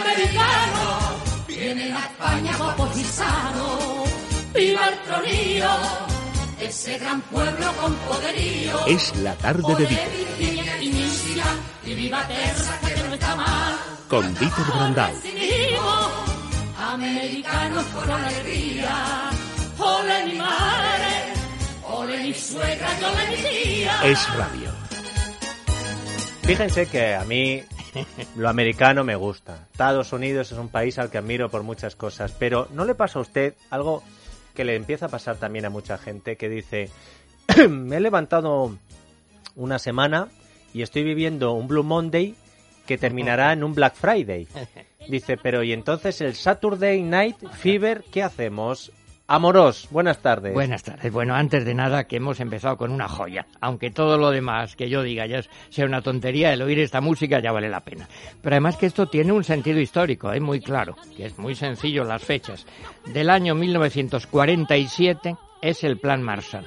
americano, vienen a España guapos y sanos. ¡Viva el tronío! Ese gran pueblo con poderío. Es la tarde de. Virginia y viva Terra, que no está mal. Con Brandau. Americanos con alegría. Ole mi madre, ole mi suegra, y ole mi tía. Es radio. Fíjense que a mí lo americano me gusta. Estados Unidos es un país al que admiro por muchas cosas, pero ¿no le pasa a usted algo que le empieza a pasar también a mucha gente que dice, me he levantado una semana y estoy viviendo un Blue Monday que terminará en un Black Friday? Dice, pero ¿y entonces el Saturday Night Fever qué hacemos? Amoros, buenas tardes. Buenas tardes. Bueno, antes de nada, que hemos empezado con una joya. Aunque todo lo demás que yo diga ya sea una tontería, el oír esta música ya vale la pena. Pero además que esto tiene un sentido histórico, es muy claro, que es muy sencillo las fechas. Del año 1947 es el Plan Marshall.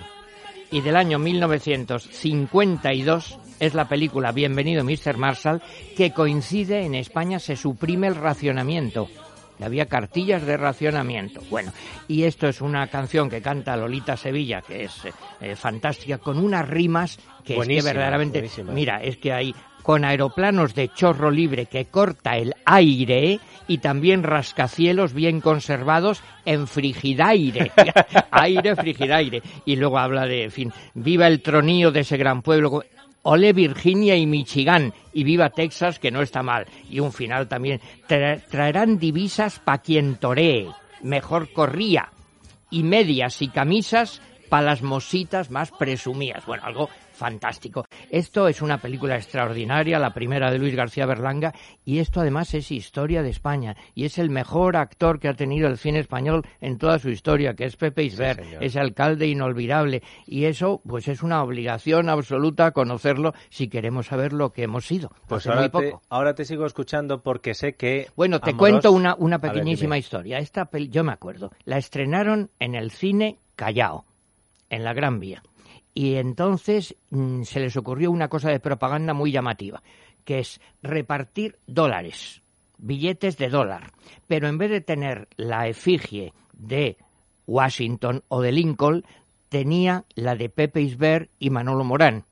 Y del año 1952 es la película Bienvenido Mr. Marshall, que coincide en España, se suprime el racionamiento había cartillas de racionamiento. Bueno, y esto es una canción que canta Lolita Sevilla, que es eh, fantástica, con unas rimas que es que Buenísima, verdaderamente, buenísima. mira, es que hay con aeroplanos de chorro libre que corta el aire y también rascacielos bien conservados en frigidaire. aire, frigidaire. Y luego habla de, en fin, viva el tronío de ese gran pueblo. Ole Virginia y Michigan y viva Texas, que no está mal. Y un final también. Tra- traerán divisas pa' quien toree. Mejor corría. Y medias y camisas para las mositas más presumidas. Bueno, algo fantástico. Esto es una película extraordinaria, la primera de Luis García Berlanga, y esto además es historia de España, y es el mejor actor que ha tenido el cine español en toda su historia, que es Pepe Isbert, señor. ese alcalde inolvidable, y eso pues es una obligación absoluta conocerlo si queremos saber lo que hemos sido. Pues ahora muy te, poco. ahora te sigo escuchando porque sé que... Bueno, te cuento una, una ver, pequeñísima historia. Esta yo me acuerdo. La estrenaron en el cine Callao, en la Gran Vía. Y entonces mm, se les ocurrió una cosa de propaganda muy llamativa, que es repartir dólares, billetes de dólar. Pero en vez de tener la efigie de Washington o de Lincoln, tenía la de Pepe Isbert y Manolo Morán.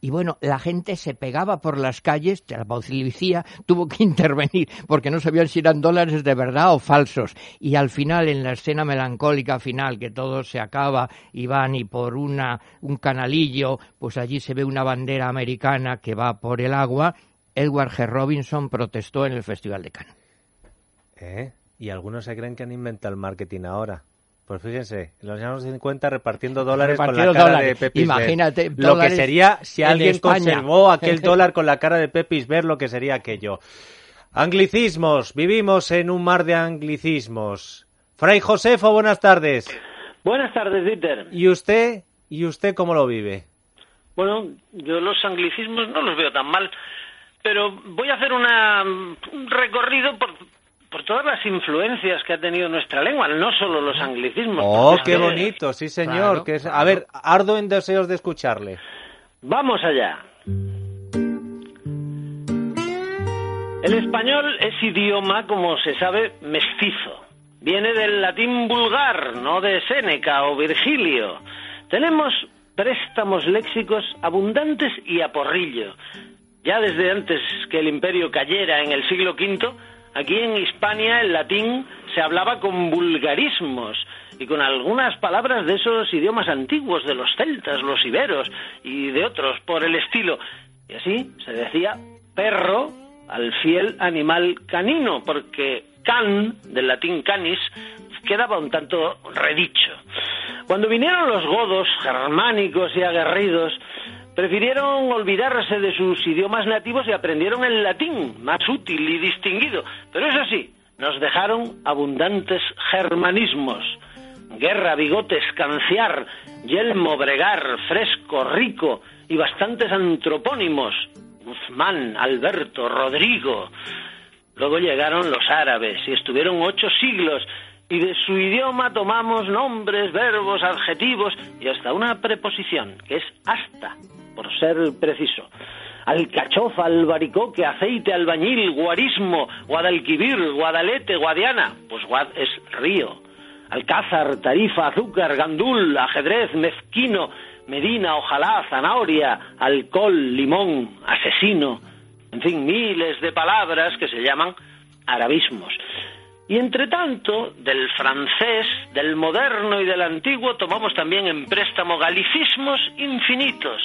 Y bueno, la gente se pegaba por las calles, la policía tuvo que intervenir porque no sabían si eran dólares de verdad o falsos. Y al final, en la escena melancólica final, que todo se acaba y van y por una, un canalillo, pues allí se ve una bandera americana que va por el agua. Edward G. Robinson protestó en el Festival de Cannes. ¿Eh? Y algunos se creen que han inventado el marketing ahora. Pues fíjense, en los años 50 repartiendo dólares con la cara dólares. de Pepe Isbert. Imagínate, Lo que sería, si en alguien España. conservó aquel dólar con la cara de Pepe Isbert, lo que sería aquello. Anglicismos, vivimos en un mar de anglicismos. Fray Josefo, buenas tardes. Buenas tardes, Dieter. ¿Y usted? ¿Y usted cómo lo vive? Bueno, yo los anglicismos no los veo tan mal, pero voy a hacer una, un recorrido por, por todas las influencias que ha tenido nuestra lengua, no solo los anglicismos. Oh, qué que- bonito, sí señor. Claro, que es- A ver, ardo en deseos de escucharle. Vamos allá. El español es idioma, como se sabe, mestizo. Viene del latín vulgar, no de Séneca o Virgilio. Tenemos préstamos léxicos abundantes y a porrillo. Ya desde antes que el imperio cayera en el siglo V, aquí en Hispania el latín se hablaba con vulgarismos y con algunas palabras de esos idiomas antiguos, de los celtas, los iberos y de otros por el estilo. Y así se decía perro al fiel animal canino, porque can, del latín canis, quedaba un tanto redicho. Cuando vinieron los godos, germánicos y aguerridos, prefirieron olvidarse de sus idiomas nativos y aprendieron el latín, más útil y distinguido. Pero eso sí, nos dejaron abundantes germanismos. Guerra, bigotes, canciar, yelmo, bregar, fresco, rico y bastantes antropónimos. Guzmán, Alberto, Rodrigo. Luego llegaron los árabes y estuvieron ocho siglos y de su idioma tomamos nombres, verbos, adjetivos y hasta una preposición, que es hasta, por ser preciso. alcachofa, albaricoque, aceite, albañil, guarismo, guadalquivir, guadalete, guadiana. Pues guad es río. Alcázar, tarifa, azúcar, gandul, ajedrez, mezquino, medina, ojalá, zanahoria, alcohol, limón, asesino. En fin, miles de palabras que se llaman arabismos. Y entre tanto, del francés, del moderno y del antiguo tomamos también en préstamo galicismos infinitos.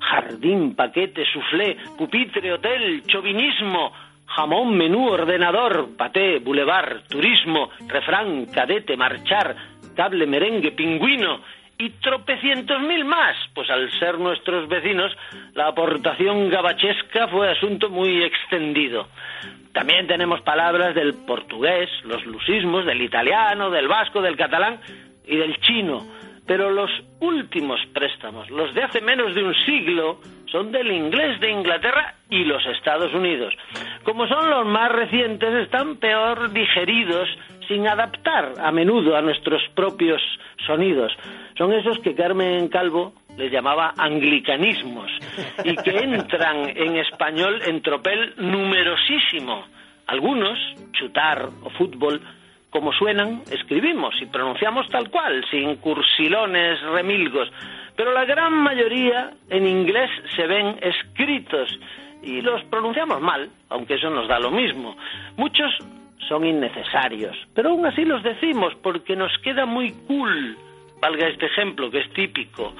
Jardín, paquete, soufflé, pupitre, hotel, chauvinismo, jamón, menú, ordenador, paté, boulevard, turismo, refrán, cadete, marchar, cable, merengue, pingüino y tropecientos mil más, pues al ser nuestros vecinos, la aportación gabachesca fue asunto muy extendido. También tenemos palabras del portugués, los lusismos, del italiano, del vasco, del catalán y del chino. Pero los últimos préstamos, los de hace menos de un siglo, son del inglés de Inglaterra y los Estados Unidos. Como son los más recientes, están peor digeridos sin adaptar a menudo a nuestros propios sonidos. Son esos que Carmen Calvo les llamaba anglicanismos y que entran en español en tropel numerosísimo. Algunos, chutar o fútbol, como suenan, escribimos y pronunciamos tal cual, sin cursilones remilgos, pero la gran mayoría en inglés se ven escritos y los pronunciamos mal, aunque eso nos da lo mismo. Muchos son innecesarios, pero aún así los decimos porque nos queda muy cool. Valga este ejemplo que es típico.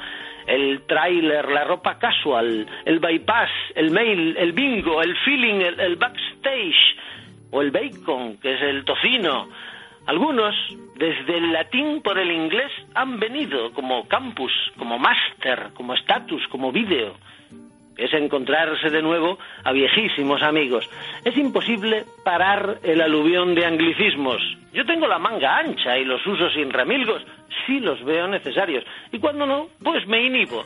El tráiler, la ropa casual, el bypass, el mail, el bingo, el feeling, el, el backstage o el bacon, que es el tocino. Algunos, desde el latín por el inglés, han venido como campus, como máster, como status, como vídeo es encontrarse de nuevo a viejísimos amigos. Es imposible parar el aluvión de anglicismos. Yo tengo la manga ancha y los uso sin remilgos, sí los veo necesarios. Y cuando no, pues me inhibo.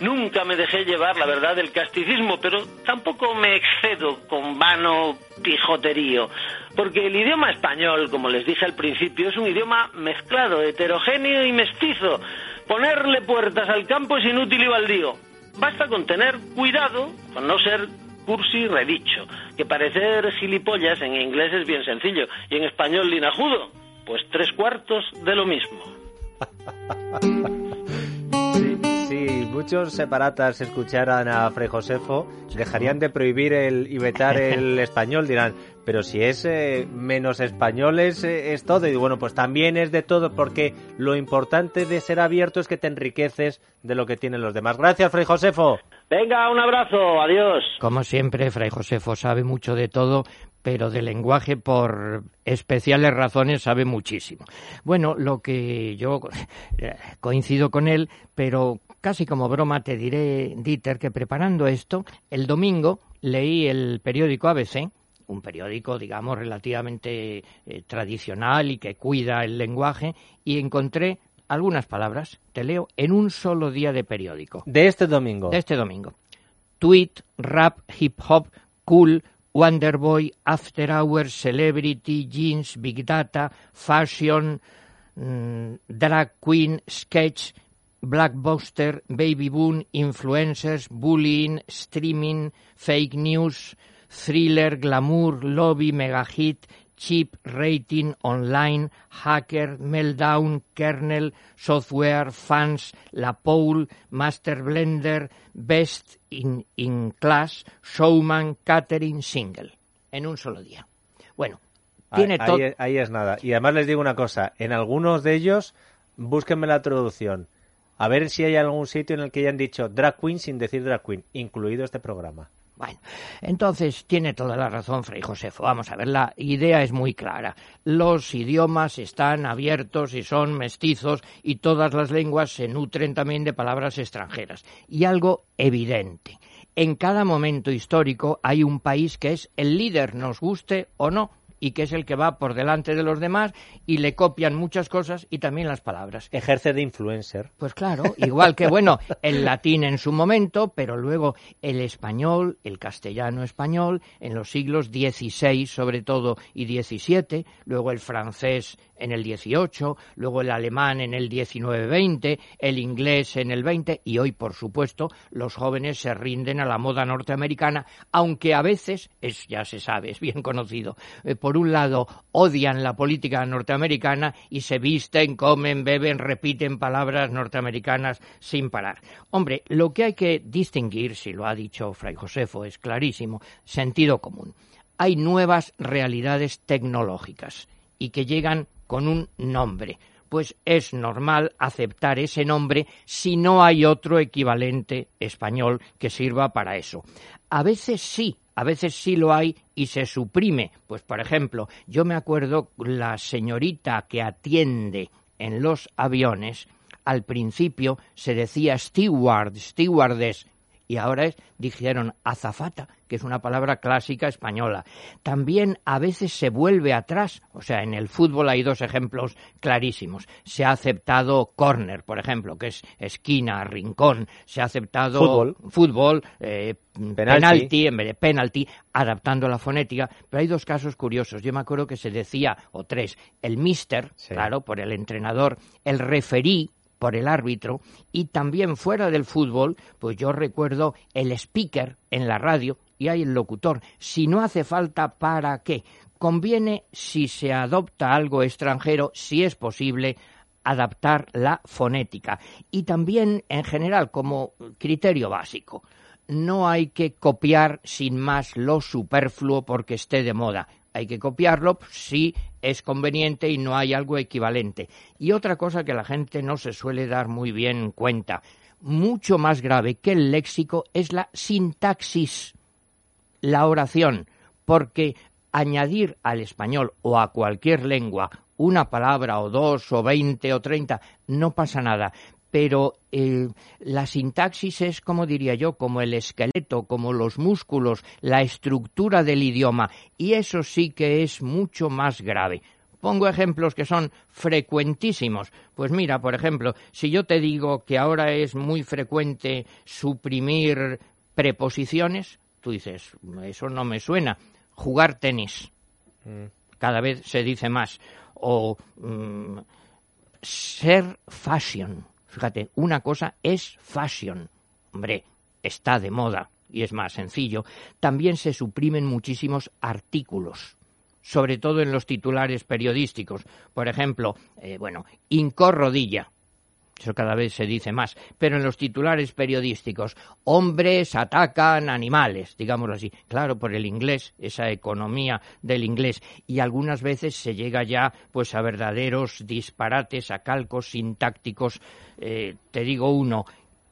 Nunca me dejé llevar la verdad del casticismo, pero tampoco me excedo con vano pijoterío, porque el idioma español, como les dije al principio, es un idioma mezclado, heterogéneo y mestizo. Ponerle puertas al campo es inútil y baldío. Basta con tener cuidado con no ser cursi redicho, que parecer gilipollas en inglés es bien sencillo y en español linajudo, pues tres cuartos de lo mismo. Si muchos separatas escucharan a Fray Josefo, dejarían de prohibir el, y vetar el español, dirán, pero si es eh, menos español es, eh, es, todo. Y bueno, pues también es de todo, porque lo importante de ser abierto es que te enriqueces de lo que tienen los demás. Gracias, Fray Josefo. Venga, un abrazo, adiós. Como siempre, Fray Josefo sabe mucho de todo, pero de lenguaje por especiales razones sabe muchísimo. Bueno, lo que yo eh, coincido con él, pero casi como broma te diré, Dieter, que preparando esto, el domingo leí el periódico ABC, un periódico, digamos, relativamente eh, tradicional y que cuida el lenguaje, y encontré algunas palabras, te leo, en un solo día de periódico. De este domingo. De este domingo. Tweet, rap, hip hop, cool, Wonderboy, After Hours, Celebrity, Jeans, Big Data, Fashion, mm, Drag Queen, Sketch, Blackbuster, Baby Boom, Influencers, Bullying, Streaming, Fake News, Thriller, Glamour, Lobby, Mega Hit, Chip, Rating, Online, Hacker, Meltdown, Kernel, Software, Fans, La Pole, Master Blender, Best in, in Class, Showman, Catering, Single. En un solo día. Bueno, tiene todo. Ahí, ahí, es nada. Y además les digo una cosa: en algunos de ellos, búsquenme la traducción. A ver si hay algún sitio en el que hayan dicho drag queen sin decir drag queen, incluido este programa. Bueno, entonces tiene toda la razón Fray Josefo. Vamos a ver, la idea es muy clara. Los idiomas están abiertos y son mestizos y todas las lenguas se nutren también de palabras extranjeras. Y algo evidente. En cada momento histórico hay un país que es el líder, nos guste o no y que es el que va por delante de los demás y le copian muchas cosas y también las palabras. Ejerce de influencer. Pues claro, igual que, bueno, el latín en su momento, pero luego el español, el castellano español, en los siglos XVI sobre todo y XVII, luego el francés en el 18, luego el alemán en el 19-20, el inglés en el 20 y hoy, por supuesto, los jóvenes se rinden a la moda norteamericana, aunque a veces, es, ya se sabe, es bien conocido, eh, por un lado odian la política norteamericana y se visten, comen, beben, repiten palabras norteamericanas sin parar. Hombre, lo que hay que distinguir, si lo ha dicho Fray Josefo, es clarísimo, sentido común. Hay nuevas realidades tecnológicas y que llegan con un nombre. Pues es normal aceptar ese nombre si no hay otro equivalente español que sirva para eso. A veces sí, a veces sí lo hay y se suprime. Pues, por ejemplo, yo me acuerdo la señorita que atiende en los aviones, al principio se decía steward, stewardess, y ahora es, dijeron azafata, que es una palabra clásica española. También a veces se vuelve atrás, o sea, en el fútbol hay dos ejemplos clarísimos. Se ha aceptado corner, por ejemplo, que es esquina, rincón. Se ha aceptado fútbol, fútbol eh, penalti. en vez de penalti, adaptando la fonética. Pero hay dos casos curiosos. Yo me acuerdo que se decía, o tres, el mister, claro, por el entrenador, el referí, por el árbitro y también fuera del fútbol, pues yo recuerdo el speaker en la radio y hay el locutor. Si no hace falta, ¿para qué? Conviene, si se adopta algo extranjero, si es posible, adaptar la fonética. Y también, en general, como criterio básico, no hay que copiar sin más lo superfluo porque esté de moda hay que copiarlo si es conveniente y no hay algo equivalente. Y otra cosa que la gente no se suele dar muy bien cuenta, mucho más grave que el léxico es la sintaxis, la oración, porque añadir al español o a cualquier lengua una palabra o dos o veinte o treinta no pasa nada, pero eh, la sintaxis es, como diría yo, como el esqueleto, como los músculos, la estructura del idioma, y eso sí que es mucho más grave. Pongo ejemplos que son frecuentísimos. Pues mira, por ejemplo, si yo te digo que ahora es muy frecuente suprimir preposiciones, tú dices, eso no me suena. Jugar tenis. Mm. Cada vez se dice más. O mm, ser fashion Fíjate, una cosa es fashion. Hombre, está de moda y es más sencillo. También se suprimen muchísimos artículos sobre todo en los titulares periodísticos. Por ejemplo, eh, bueno, incorrodilla, eso cada vez se dice más, pero en los titulares periodísticos, hombres atacan animales, digámoslo así. Claro, por el inglés, esa economía del inglés. Y algunas veces se llega ya pues a verdaderos disparates, a calcos sintácticos. Eh, te digo uno,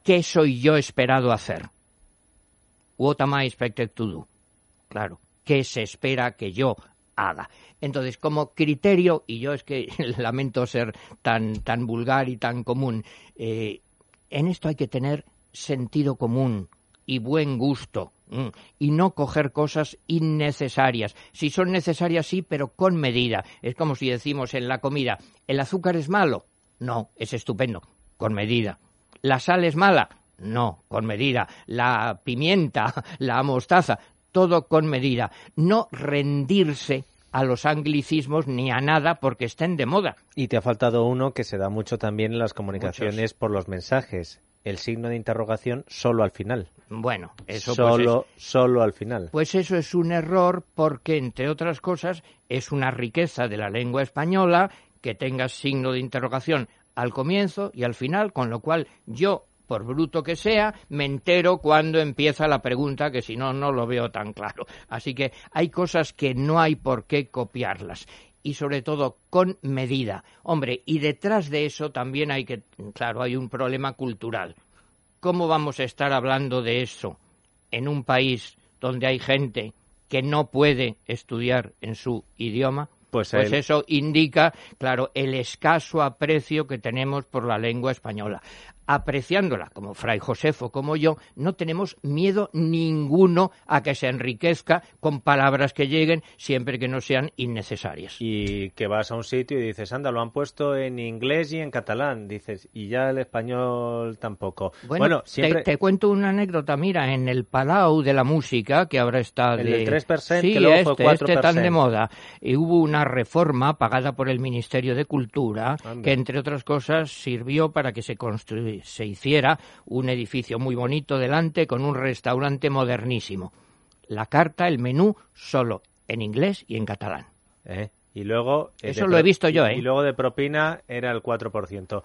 ¿qué soy yo esperado hacer? What am I expected to do? Claro, ¿qué se espera que yo Entonces, como criterio, y yo es que lamento ser tan, tan vulgar y tan común, eh, en esto hay que tener sentido común y buen gusto y no coger cosas innecesarias. Si son necesarias, sí, pero con medida. Es como si decimos en la comida, ¿el azúcar es malo? No, es estupendo, con medida. ¿La sal es mala? No, con medida. La pimienta, la mostaza, todo con medida. No rendirse a los anglicismos ni a nada porque estén de moda. Y te ha faltado uno que se da mucho también en las comunicaciones por los mensajes. El signo de interrogación solo al final. Bueno, eso solo, pues solo al final. Pues eso es un error porque, entre otras cosas, es una riqueza de la lengua española que tenga signo de interrogación al comienzo y al final, con lo cual yo por bruto que sea, me entero cuando empieza la pregunta, que si no, no lo veo tan claro. Así que hay cosas que no hay por qué copiarlas y sobre todo con medida. Hombre, y detrás de eso también hay que, claro, hay un problema cultural. ¿Cómo vamos a estar hablando de eso en un país donde hay gente que no puede estudiar en su idioma? Pues, pues eso indica, claro, el escaso aprecio que tenemos por la lengua española apreciándola como Fray Josefo, como yo, no tenemos miedo ninguno a que se enriquezca con palabras que lleguen siempre que no sean innecesarias. Y que vas a un sitio y dices, anda, lo han puesto en inglés y en catalán, dices, y ya el español tampoco. Bueno, siempre... te, cuento una anécdota, mira, en el Palau de la Música, que ahora está de... El 3%, sí, que luego este, fue 4%. este tan de moda, y hubo una reforma pagada por el Ministerio de Cultura, que entre otras cosas sirvió para que se se hiciera un edificio muy bonito delante con un restaurante modernísimo. La carta, el menú, solo en inglés y en catalán. Eh, y luego... eh, Eso lo he visto yo, ¿eh? Y luego de propina era el 4%.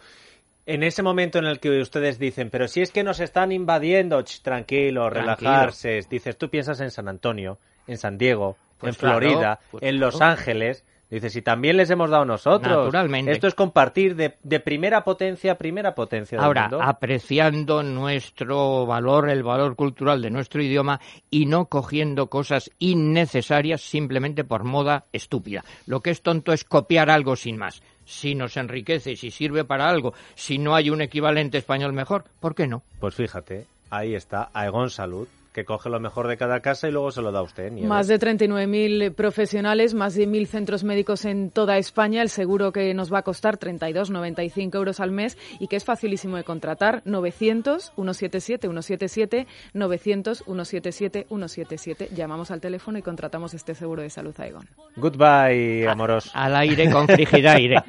En ese momento en el que ustedes dicen, pero si es que nos están invadiendo, ch, tranquilo, relajarse, dices, tú piensas en San Antonio, en San Diego, pues en claro, Florida, pues en claro. Los Ángeles, Dices, y también les hemos dado nosotros. Naturalmente. Esto es compartir de, de primera potencia a primera potencia. Del Ahora, mundo. apreciando nuestro valor, el valor cultural de nuestro idioma y no cogiendo cosas innecesarias simplemente por moda estúpida. Lo que es tonto es copiar algo sin más. Si nos enriquece, si sirve para algo, si no hay un equivalente español mejor, ¿por qué no? Pues fíjate, ahí está, Aegon Salud, que coge lo mejor de cada casa y luego se lo da a usted. Nieves. Más de 39.000 profesionales, más de 1.000 centros médicos en toda España. El seguro que nos va a costar 32,95 euros al mes y que es facilísimo de contratar. 900-177-177, 900-177-177. Llamamos al teléfono y contratamos este seguro de salud Aegon. Goodbye, amoros. Al aire con frigidaire.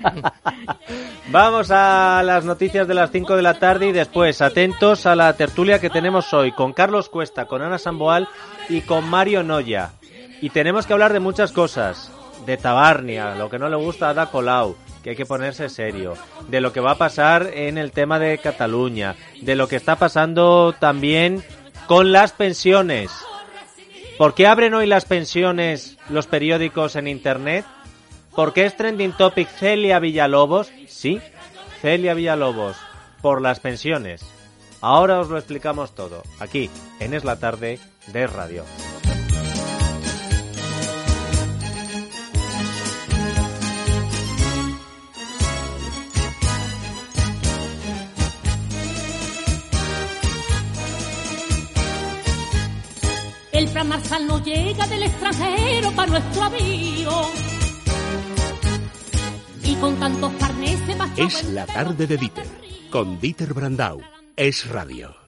Vamos a las noticias de las 5 de la tarde y después atentos a la tertulia que tenemos hoy con Carlos Cuesta, con Ana Samboal y con Mario Noya. Y tenemos que hablar de muchas cosas. De Tabarnia, lo que no le gusta a Ada Colau, que hay que ponerse serio. De lo que va a pasar en el tema de Cataluña. De lo que está pasando también con las pensiones. ¿Por qué abren hoy las pensiones los periódicos en Internet? ¿Por qué es trending topic Celia Villalobos? Sí, Celia Villalobos, por las pensiones. Ahora os lo explicamos todo, aquí, en Es la Tarde de Radio. El plan Marshall no llega del extranjero para nuestro avío. Y con tantos carnes se Es la tarde de Dieter, con Dieter Brandau. Es Radio.